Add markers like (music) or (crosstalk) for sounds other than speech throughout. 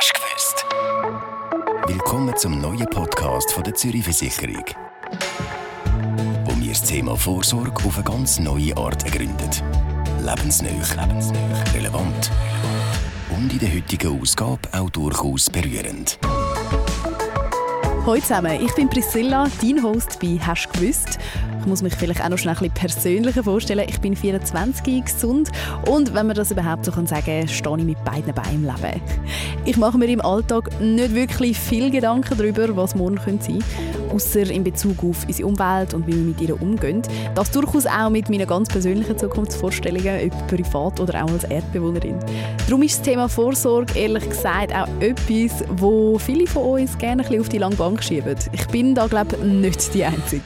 Hast du gewusst? Willkommen zum neuen Podcast von der Zürich Versicherung. Wo wir das Thema Vorsorge auf eine ganz neue Art ergründen. Lebensneu, lebensneu, relevant und in der heutigen Ausgabe auch durchaus berührend. Hallo zusammen, ich bin Priscilla, dein Host bei «Hast du gewusst?». Ich muss mich vielleicht auch noch schnell ein bisschen persönlicher vorstellen. Ich bin 24, gesund und wenn man das überhaupt so sagen kann, stehe ich mit beiden Beinen im Leben. Ich mache mir im Alltag nicht wirklich viel Gedanken darüber, was morgen sein könnte, außer in Bezug auf unsere Umwelt und wie wir mit ihr umgehen. Das durchaus auch mit meinen ganz persönlichen Zukunftsvorstellungen, ob privat oder auch als Erdbewohnerin. Darum ist das Thema Vorsorge ehrlich gesagt auch etwas, wo viele von uns gerne ein bisschen auf die lange Bank schieben. Ich bin da glaube ich nicht die Einzige.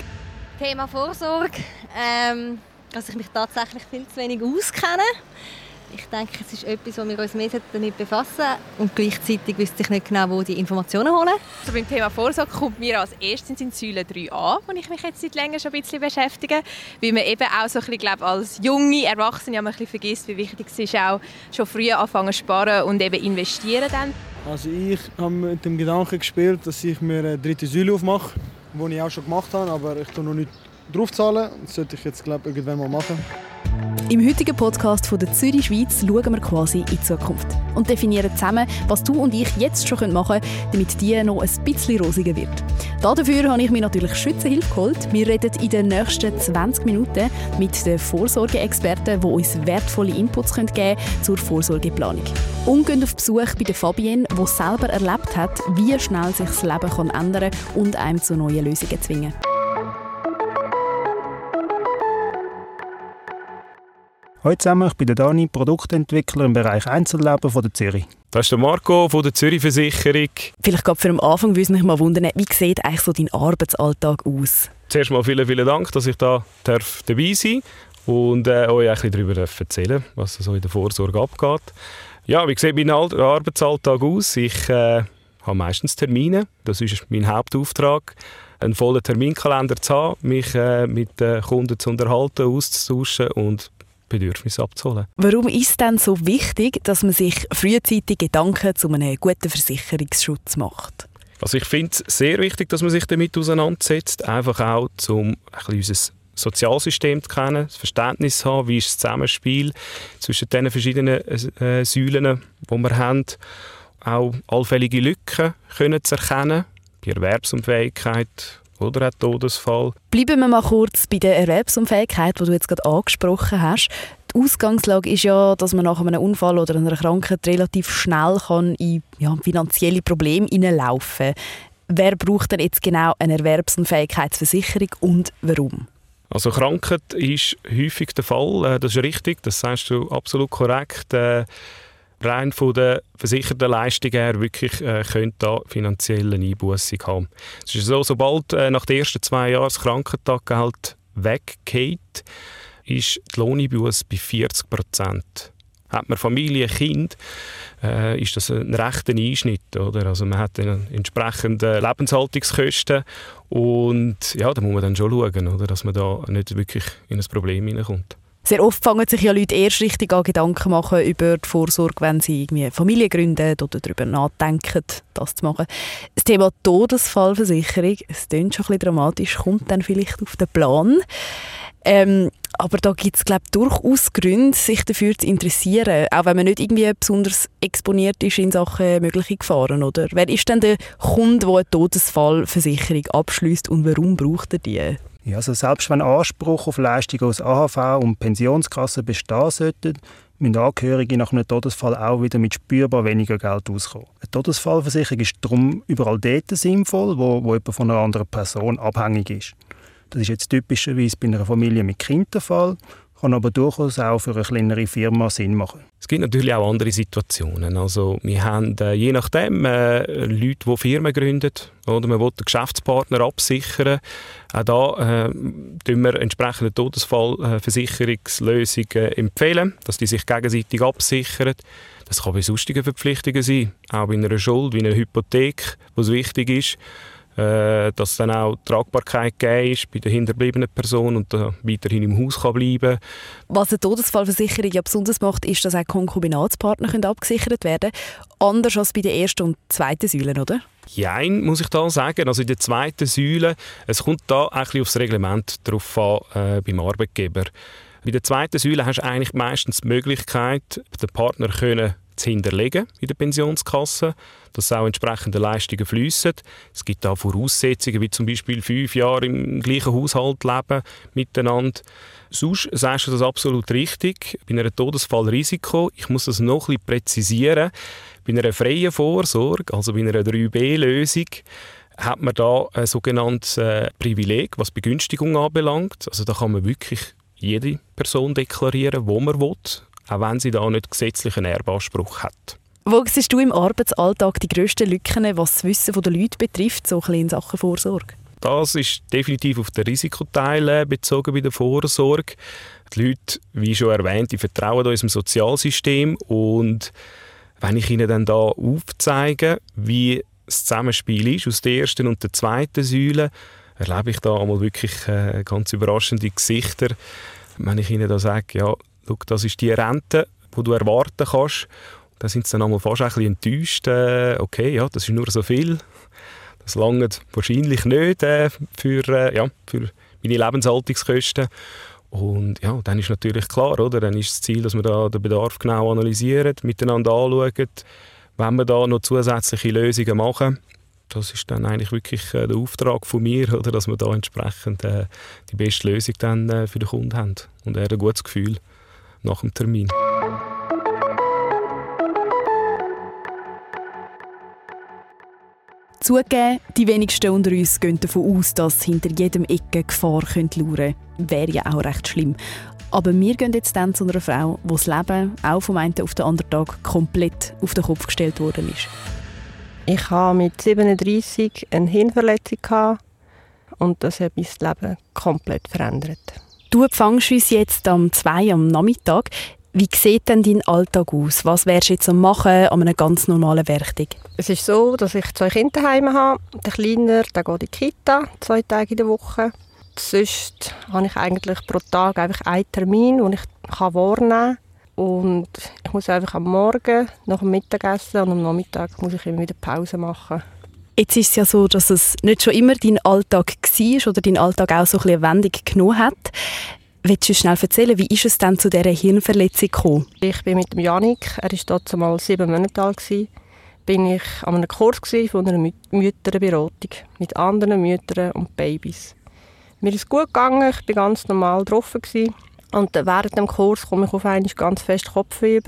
Thema Vorsorge, ähm, dass ich mich tatsächlich viel zu wenig auskenne. Ich denke, es ist etwas, wo wir uns mehr damit befassen und gleichzeitig wüsste ich nicht genau, wo die Informationen holen. Also beim Thema Vorsorge kommt mir als erstes in Säule 3 an, wo ich mich jetzt seit länger schon ein bisschen beschäftige, weil man eben auch so ein bisschen, glaube, als junge Erwachsene ein bisschen vergisst, wie wichtig es ist, auch schon früh anfangen zu sparen und eben investieren dann. Also ich habe mit dem Gedanken gespielt, dass ich mir eine dritte Säule aufmache, die ich auch schon gemacht habe, aber ich tue noch nicht draufzahlen. Das sollte ich jetzt glaube irgendwann mal machen. Im heutigen Podcast von der Zürich Schweiz schauen wir quasi in die Zukunft und definieren zusammen, was du und ich jetzt schon machen können, damit die noch ein bisschen rosiger wird. Dafür habe ich mir natürlich Schützenhilfe geholt. Wir reden in den nächsten 20 Minuten mit den Vorsorgeexperten, die uns wertvolle Inputs geben können zur Vorsorgeplanung. Und gehen auf Besuch bei der Fabienne, die selber erlebt hat, wie schnell sich das Leben ändern kann und einem zu neuen Lösungen zwingen kann. Hallo zusammen, ich bin der Dani, Produktentwickler im Bereich Einzelleben von der Zürich. Das ist der Marco von der Zürich Versicherung. Vielleicht gerade für den Anfang würde mich mal wundern, wie sieht eigentlich so dein Arbeitsalltag aus? Zuerst mal vielen, vielen Dank, dass ich da darf dabei sein und äh, euch ein bisschen darüber erzählen was so in der Vorsorge abgeht. Ja, wie sieht mein Arbeitsalltag aus? Ich äh, habe meistens Termine, das ist mein Hauptauftrag einen vollen Terminkalender zu haben, mich äh, mit den Kunden zu unterhalten, auszutauschen und Bedürfnisse abzuholen. Warum ist es denn so wichtig, dass man sich frühzeitig Gedanken zu einem guten Versicherungsschutz macht? Also ich finde es sehr wichtig, dass man sich damit auseinandersetzt, einfach auch um ein unser Sozialsystem zu kennen, das Verständnis zu haben, wie ist das Zusammenspiel zwischen den verschiedenen äh, Säulen, die wir haben, auch allfällige Lücken können zu erkennen, bei Erwerbsunfähigkeit oder auch Todesfall. Bleiben wir mal kurz bei der Erwerbsunfähigkeit, die du jetzt gerade angesprochen hast. Die Ausgangslage ist ja, dass man nach einem Unfall oder einer Krankheit relativ schnell kann in ja, finanzielle Probleme hineinlaufen kann. Wer braucht denn jetzt genau eine Erwerbsunfähigkeitsversicherung und warum? Also Krankheit ist häufig der Fall, äh, das ist richtig, das sagst du absolut korrekt. Rein von der versicherten Leistung her wirklich äh, könnte da finanzielle Einbußung haben. Es ist so, sobald äh, nach den ersten zwei Jahren das Krankentaggeld weggeht, ist die Lohneinbuße bei 40 Prozent. Hat man Familie, Kind, äh, ist das ein rechter Einschnitt. Oder? Also man hat entsprechende Lebenshaltungskosten und ja, da muss man dann schon schauen, oder? dass man da nicht wirklich in ein Problem hineinkommt. Sehr oft fangen sich ja Leute erst richtig an Gedanken machen über die Vorsorge, wenn sie irgendwie Familie gründen oder darüber nachdenken, das zu machen. Das Thema Todesfallversicherung, es klingt schon ein bisschen dramatisch, kommt dann vielleicht auf den Plan. Ähm, aber da gibt es glaube durchaus Gründe, sich dafür zu interessieren, auch wenn man nicht irgendwie besonders exponiert ist in Sachen mögliche Gefahren. Oder? Wer ist denn der Kunde, der eine Todesfallversicherung abschließt und warum braucht er die? Ja, also selbst wenn Anspruch auf Leistungen aus AHV und Pensionskassen bestehen sollten, müssen Angehörige nach einem Todesfall auch wieder mit spürbar weniger Geld auskommen. Eine Todesfallversicherung ist darum überall dort sinnvoll, wo, wo jemand von einer anderen Person abhängig ist. Das ist jetzt typischerweise bei einer Familie mit Kind der Fall kann aber durchaus auch für eine kleinere Firma Sinn machen. Es gibt natürlich auch andere Situationen. Also wir haben äh, je nachdem äh, Leute, die Firmen gründen oder man will den Geschäftspartner absichern. Auch da äh, wir entsprechende Todesfallversicherungslösungen empfehlen, dass die sich gegenseitig absichern. Das kann bei sonstigen Verpflichtungen sein, auch bei einer Schuld, wie einer Hypothek, wo es wichtig ist, äh, dass dann auch Tragbarkeit gegeben ist bei der hinterbliebenen Person und weiterhin im Haus kann bleiben Was eine Todesfallversicherung ja besonders macht, ist, dass auch Konkubinatspartner können abgesichert werden können. Anders als bei der ersten und zweiten Säule, oder? Jein, muss ich da sagen. Also in der zweiten Säule, es kommt da ein bisschen aufs Reglement drauf an, äh, beim Arbeitgeber. Bei der zweiten Säule hast du eigentlich meistens die Möglichkeit, den Partner können zu hinterlegen in der Pensionskasse, dass auch entsprechende Leistungen fließen. Es gibt da Voraussetzungen, wie zum Beispiel fünf Jahre im gleichen Haushalt leben miteinander. Sonst sagst du das absolut richtig. Bei einem Todesfallrisiko, ich muss das noch ein bisschen präzisieren, bei einer freien Vorsorge, also bei einer 3b-Lösung, hat man da ein sogenanntes äh, Privileg, was Begünstigung anbelangt. Also da kann man wirklich jede Person deklarieren, wo man will, auch wenn sie da nicht gesetzlichen Erbanspruch hat. Wo siehst du im Arbeitsalltag die grössten Lücken, was das Wissen der Leute betrifft, so ein in Sachen Vorsorge? Das ist definitiv auf den Risikoteil bezogen bei der Vorsorge. Die Leute, wie schon erwähnt, die vertrauen unserem Sozialsystem und wenn ich ihnen dann da aufzeige, wie das Zusammenspiel ist aus der ersten und der zweiten Säule, erlebe ich da einmal wirklich äh, ganz überraschende Gesichter. Wenn ich ihnen da sage, ja, schau, das ist die Rente, die du erwarten kannst, dann sind sie dann einmal fast ein bisschen enttäuscht. Äh, okay, ja, das ist nur so viel. Das langt wahrscheinlich nicht äh, für, äh, ja, für meine Lebenshaltungskosten. Und ja, dann ist natürlich klar, oder? Dann ist das Ziel, dass wir da den Bedarf genau analysieren, miteinander anschauen, wenn wir da noch zusätzliche Lösungen machen. Das ist dann eigentlich wirklich äh, der Auftrag von mir, oder, dass wir da entsprechend äh, die beste Lösung dann äh, für den Kunden haben und er ein gutes Gefühl nach dem Termin. Zugegeben, die wenigsten unter uns gehen davon aus, dass hinter jedem Ecke Gefahr könnte lauern könnte. Wäre ja auch recht schlimm. Aber wir gehen jetzt dann zu einer Frau, wo das Leben auch vom einen auf den anderen Tag komplett auf den Kopf gestellt worden ist. Ich hatte mit 37 eine Hirnverletzung und das hat mein Leben komplett verändert. Du empfängst uns jetzt am 2 am Nachmittag. Wie sieht denn dein Alltag aus? Was wärst du jetzt am machen an einem ganz normalen Werktag? Es ist so, dass ich zwei Kinder daheim habe. Der Kleine der geht in die Kita, zwei Tage in der Woche. Sonst habe ich eigentlich pro Tag einfach einen Termin, den ich wahrnehmen kann. Und ich muss einfach am Morgen, nach dem Mittagessen und am Nachmittag muss ich immer wieder Pause machen. Jetzt ist es ja so, dass es nicht schon immer dein Alltag war oder dein Alltag auch so ein bisschen eine Wendung genommen hat. Willst du schnell erzählen, wie ist es dann zu dieser Hirnverletzung gekommen? Ich bin mit dem Janik, er war dort mal sieben Monate alt, bin ich an einem Kurs von einer Mü Mütterberatung mit anderen Müttern und Babys. Mir ist gut gegangen, ich war ganz normal drauf. Und während dem Kurs komme ich auf einmal ganz fest Kopfweh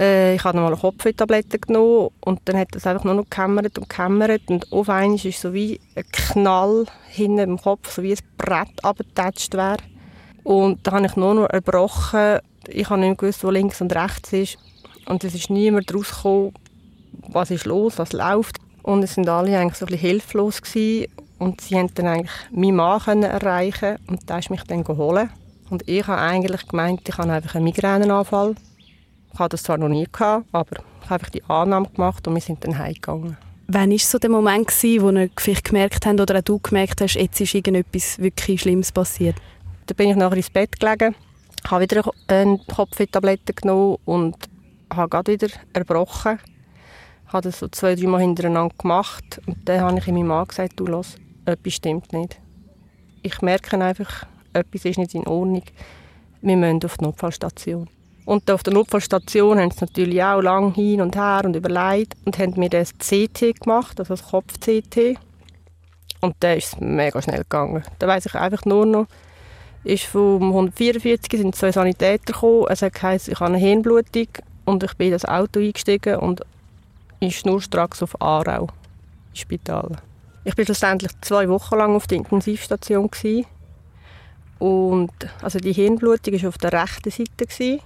Äh, ich habe mal eine Kopfwehtablette genommen und dann hat das einfach nur noch gekämmert und gekämmert und auf einmal ist so wie ein Knall hinten im Kopf, so wie ein Brett abgetatscht wäre. Und da habe ich nur noch erbrochen. Ich habe nicht gewusst, wo links und rechts ist. Und es ist niemand rausgekommen, was ist los, was läuft. Und es sind alle eigentlich so ein bisschen hilflos gewesen. Und sie konnten dann eigentlich meinen Mann erreichen und der ist mich dann geholt. Und ich habe eigentlich gemeint, ich habe einfach einen Migränenanfall. Ich hatte das zwar noch nie, gehabt, aber ich habe einfach die Annahme gemacht und wir sind dann heimgegangen. Wann war so der Moment, gewesen, wo ihr vielleicht gemerkt habt oder auch du gemerkt hast, jetzt ist irgendetwas wirklich Schlimmes passiert? Dann bin ich nachher ins Bett gelegen, habe wieder eine Kopftablette genommen und habe gerade wieder erbrochen. Ich habe das so zwei, drei Mal hintereinander gemacht und dann habe ich meinem Mann gesagt, du los, etwas stimmt nicht. Ich merke einfach, etwas ist nicht in Ordnung. Wir müssen auf die Notfallstation. Und auf der Notfallstation haben sie natürlich auch lang hin und her und überlegt und haben mir das CT gemacht, also das Kopf-CT. Und da ist es mega schnell gegangen. Da weiß ich einfach nur noch, ist vom 144 sind zwei Sanitäter gekommen. Es hat geheißen, ich habe eine Hirnblutung und ich bin in das Auto eingestiegen und ist schnurstracks auf Aarau, im Spital. Ich war schlussendlich zwei Wochen lang auf der Intensivstation gewesen. und also die Hirnblutung war auf der rechten Seite gewesen.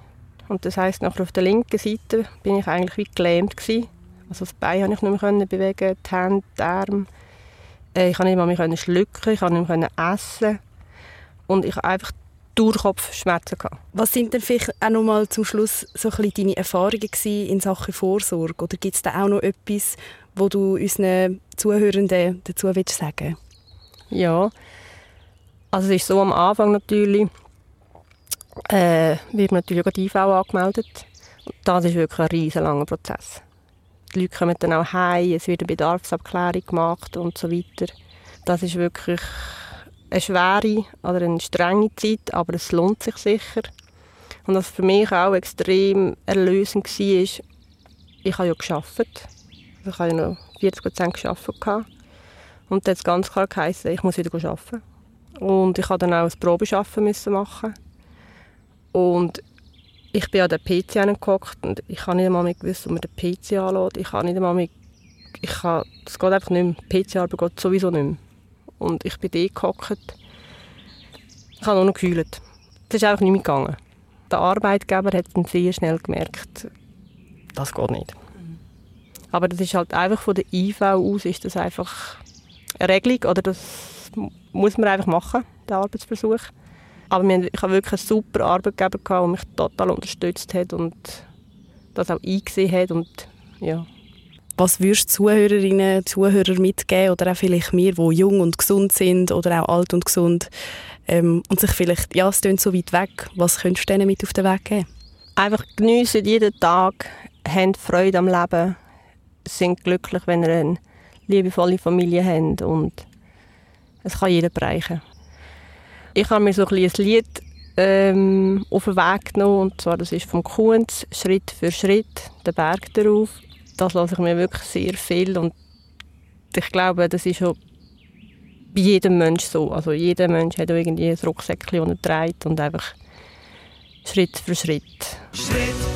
und das heißt nachher auf der linken Seite bin ich eigentlich wie gelähmt gewesen. Also das Bein konnte ich nicht mehr bewegen, die Hände, die Arme. Äh, ich konnte nicht mehr schlucken, ich konnte nicht mehr essen und ich habe einfach Durchkopfschmerzen gehabt. Was sind denn vielleicht auch noch mal zum Schluss so ein deine Erfahrungen in Sachen Vorsorge? Oder gibt es da auch noch etwas, wo du unseren Zuhörenden dazu willst sagen Ja, also es ist so am Anfang natürlich, äh, wird natürlich auch die IV angemeldet. Das ist wirklich ein riesen Prozess. Die Leute kommen dann auch heim, es wird eine Bedarfsabklärung gemacht und so weiter. Das ist wirklich eine schwere oder eine strenge Zeit, aber es lohnt sich sicher. Und was für mich auch extrem erlösend war, ist, ich habe ja gearbeitet. Also ich habe ja noch 40 Prozent gearbeitet. Und dann es ganz klar geheißen, ich muss wieder arbeiten. Und ich musste dann auch ein Probeschaffen machen. Und ich bin an den PC angehockt und ich habe nicht einmal mehr gewusst, ob man den PC anlässt. Ich habe nicht einmal mehr, ich kann, das geht einfach nicht mehr. PC-Arbeit geht sowieso nicht mehr. Und ich bin da gehockt. Ich habe nur noch geheult. Es ist einfach nicht mehr gegangen. Der Arbeitgeber hat dann sehr schnell gemerkt, das geht nicht. Aber das ist halt einfach von der IV aus ist das einfach eine Regelung oder das muss man einfach machen, der Arbeitsversuch. Aber ich habe wirklich einen super Arbeitgeber der mich total unterstützt hat und das auch eingesehen hat und ja. Was würdest du Zuhörerinnen und Zuhörer mitgeben oder auch vielleicht mir, die jung und gesund sind oder auch alt und gesund ähm, und sich vielleicht, ja, es klingt so weit weg, was könntest du denen mit auf den Weg geben? Einfach geniessen jeden Tag, haben Freude am Leben, sind glücklich, wenn ihr eine liebevolle Familie habt und es kann jeder bereichen. Ich habe mir so ein, ein Lied ähm, auf den Weg genommen, und zwar das ist vom Kunz, «Schritt für Schritt, der Berg darauf». Das lasse ich mir wirklich sehr viel und ich glaube, das ist schon bei jedem Mensch so. Also jeder Mensch hat irgendwie ein Rucksäckchen, das er trägt und einfach Schritt für Schritt. Schritt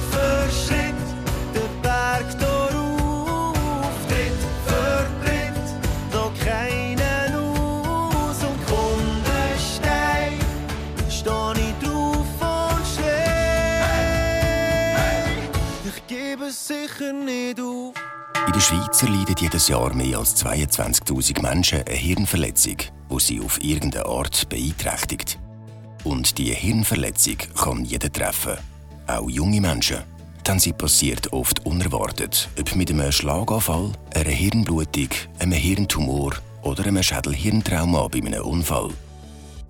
der Schweiz erleiden jedes Jahr mehr als 22.000 Menschen eine Hirnverletzung, die sie auf irgendeine Art beeinträchtigt. Und diese Hirnverletzung kann jeden treffen, auch junge Menschen. Denn sie passiert oft unerwartet, ob mit einem Schlaganfall, einer Hirnblutung, einem Hirntumor oder einem Schädelhirntrauma bei einem Unfall.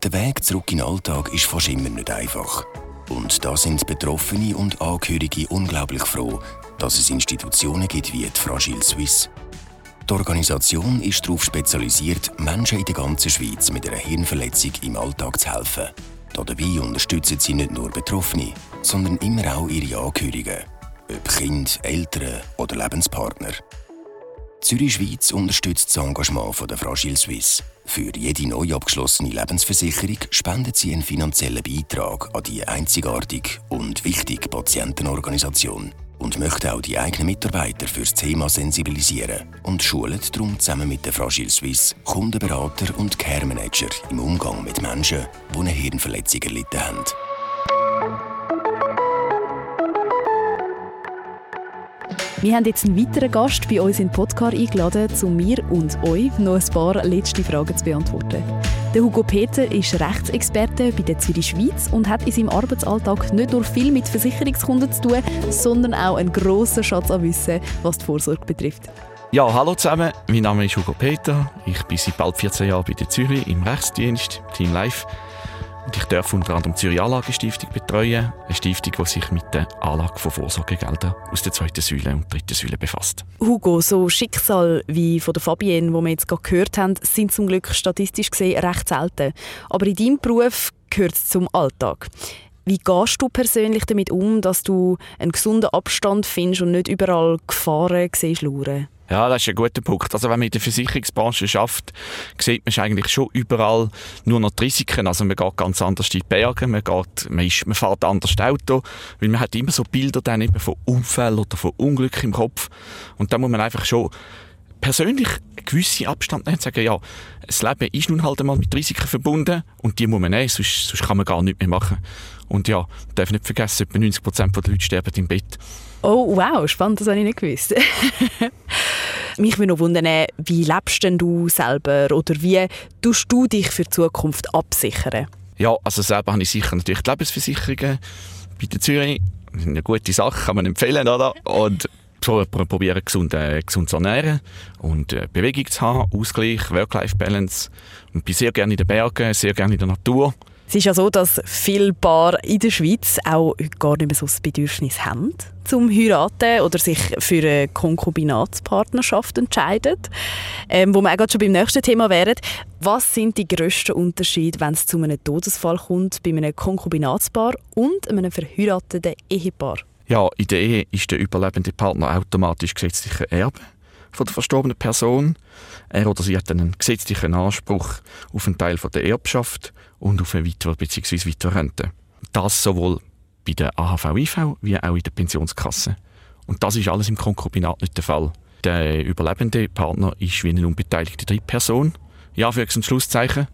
Der Weg zurück in den Alltag ist fast immer nicht einfach. Und da sind Betroffene und Angehörige unglaublich froh, dass es Institutionen gibt wie die Fragile Suisse. Die Organisation ist darauf spezialisiert, Menschen in der ganzen Schweiz mit einer Hirnverletzung im Alltag zu helfen. Dabei unterstützen sie nicht nur Betroffene, sondern immer auch ihre Angehörigen, ob Kind, Eltern oder Lebenspartner. Zürich Schweiz unterstützt das Engagement von der Fragile Suisse. Für jede neu abgeschlossene Lebensversicherung spendet sie einen finanziellen Beitrag an die einzigartige und wichtige Patientenorganisation und möchte auch die eigenen Mitarbeiter für das Thema sensibilisieren und schult darum zusammen mit der Fragile Suisse Kundenberater und Care Manager im Umgang mit Menschen, die eine Hirnverletzung erlitten haben. Wir haben jetzt einen weiteren Gast bei uns in den Podcast eingeladen, um mir und euch noch ein paar letzte Fragen zu beantworten. Der Hugo Peter ist Rechtsexperte bei der Zürich Schweiz und hat in seinem Arbeitsalltag nicht nur viel mit Versicherungskunden zu tun, sondern auch einen grossen Schatz an Wissen, was die Vorsorge betrifft. Ja, hallo zusammen. Mein Name ist Hugo Peter. Ich bin seit bald 14 Jahren bei der Zürich im Rechtsdienst, Team Life. Und ich darf unter anderem die Zürich Anlagestiftung betreuen. Eine Stiftung, die sich mit der Anlage von Vorsorgegeldern aus der zweiten Säule und dritten Säule befasst. Hugo, so Schicksal wie von der Fabienne, wo wir jetzt gerade gehört haben, sind zum Glück statistisch gesehen recht selten. Aber in deinem Beruf gehört es zum Alltag. Wie gehst du persönlich damit um, dass du einen gesunden Abstand findest und nicht überall Gefahren siehst lauern? Ja, das ist ein guter Punkt. Also wenn man in der Versicherungsbranche schafft, sieht man eigentlich schon überall nur noch die Risiken. Also man geht ganz anders in die Berge, man, geht, man, ist, man fährt anders Auto, weil man hat immer so Bilder dann eben von Unfällen oder von Unglück im Kopf. Und da muss man einfach schon persönlich einen gewissen Abstand nehmen und sagen, ja, das Leben ist nun halt einmal mit Risiken verbunden und die muss man nehmen, sonst, sonst kann man gar nichts mehr machen. Und ja, darf nicht vergessen, etwa 90% der Leute sterben im Bett. Oh, wow, spannend, das habe ich nicht gewusst. (laughs) Mich würde noch wundern, wie lebst denn du selber oder wie tust du dich für die Zukunft absichern? Ja, also selber habe ich sicher natürlich die Lebensversicherungen bei der Zürich. Das ist eine gute Sache, kann man empfehlen, oder? Und probieren, gesund, äh, gesund zu ernähren und äh, Bewegung zu haben, Ausgleich, Work-Life-Balance. Und bin sehr gerne in den Bergen, sehr gerne in der Natur. Es ist ja so, dass viele Paare in der Schweiz auch gar nicht mehr so das Bedürfnis haben, zum heiraten oder sich für eine Konkubinatspartnerschaft entscheiden. Ähm, wo wir auch gerade schon beim nächsten Thema wären. Was sind die grössten Unterschiede, wenn es zu einem Todesfall kommt bei einem Konkubinatspaar und einem verheirateten Ehepaar? Ja, in der Ehe ist der überlebende Partner automatisch gesetzlicher Erbe von der verstorbenen Person. Er oder sie hat einen gesetzlichen Anspruch auf einen Teil von der Erbschaft und auf eine weitere bzw. weitere Rente. Das sowohl bei der AHV-IV wie auch in der Pensionskasse. Und das ist alles im Konkubinat nicht der Fall. Der überlebende Partner ist wie eine unbeteiligte Drittperson, ja, für ein Schlusszeichen.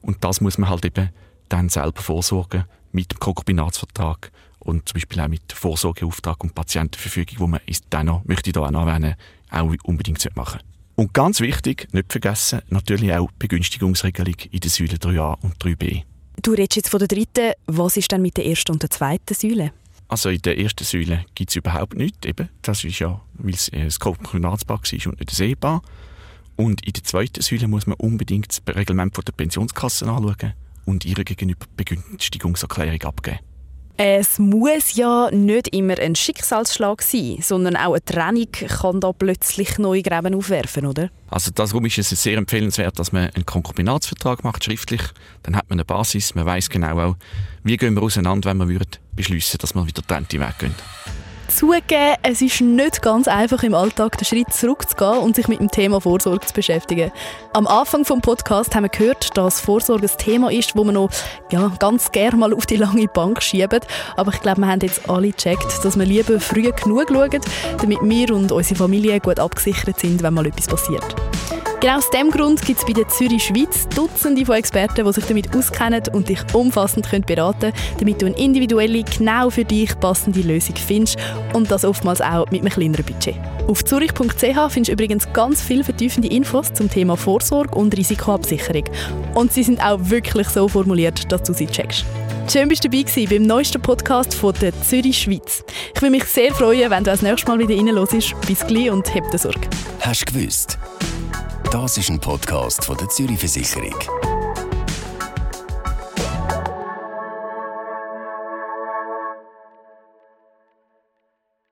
Und das muss man halt eben dann selber vorsorgen mit dem Konkubinatsvertrag und zum Beispiel auch mit Vorsorgeauftrag und Patientenverfügung, wo man ist dann noch, möchte ich da auch noch erwähnen, auch unbedingt machen Und ganz wichtig, nicht vergessen, natürlich auch die Begünstigungsregelung in den Säulen 3a und 3b. Du redest jetzt von der dritten. Was ist denn mit der ersten und der zweiten Säule? Also in der ersten Säule gibt es überhaupt nichts. Eben. Das ist ja, weil es ein Konkubinatspaar war und nicht ein Ehepaar. Und in der zweiten Säule muss man unbedingt das Reglement der Pensionskasse anschauen und ihre gegenüber Begünstigungserklärung abgeben. Es muss ja nicht immer ein Schicksalsschlag sein, sondern auch eine Trennung kann da plötzlich neue Gräben aufwerfen, oder? Also darum ist es sehr empfehlenswert, dass man einen Konkubinatsvertrag macht, schriftlich. Dann hat man eine Basis, man weiß genau auch, wie gehen wir auseinander, wenn wir beschließen, dass wir wieder trennte Weg gehen zugeben, es ist nicht ganz einfach im Alltag den Schritt zurückzugehen und sich mit dem Thema Vorsorge zu beschäftigen. Am Anfang des Podcasts haben wir gehört, dass Vorsorge ein Thema ist, wo man noch ja, ganz gerne mal auf die lange Bank schieben. Aber ich glaube, wir haben jetzt alle gecheckt, dass wir lieber früh genug schauen, damit wir und unsere Familie gut abgesichert sind, wenn mal etwas passiert. Genau aus diesem Grund gibt es bei der Zürich Schweiz Dutzende von Experten, die sich damit auskennen und dich umfassend können beraten können, damit du eine individuelle, genau für dich passende Lösung findest und das oftmals auch mit einem kleineren Budget. Auf zurich.ch findest du übrigens ganz viele vertiefende Infos zum Thema Vorsorge und Risikoabsicherung. Und sie sind auch wirklich so formuliert, dass du sie checkst. Schön, bist du dabei gewesen beim neuesten Podcast von der Zürich Schweiz. Ich würde mich sehr freuen, wenn du das nächste Mal wieder reinhörst. Bis gleich und hab den Sorge. Hast du gewusst? Das ist ein Podcast von der Zürich Versicherung.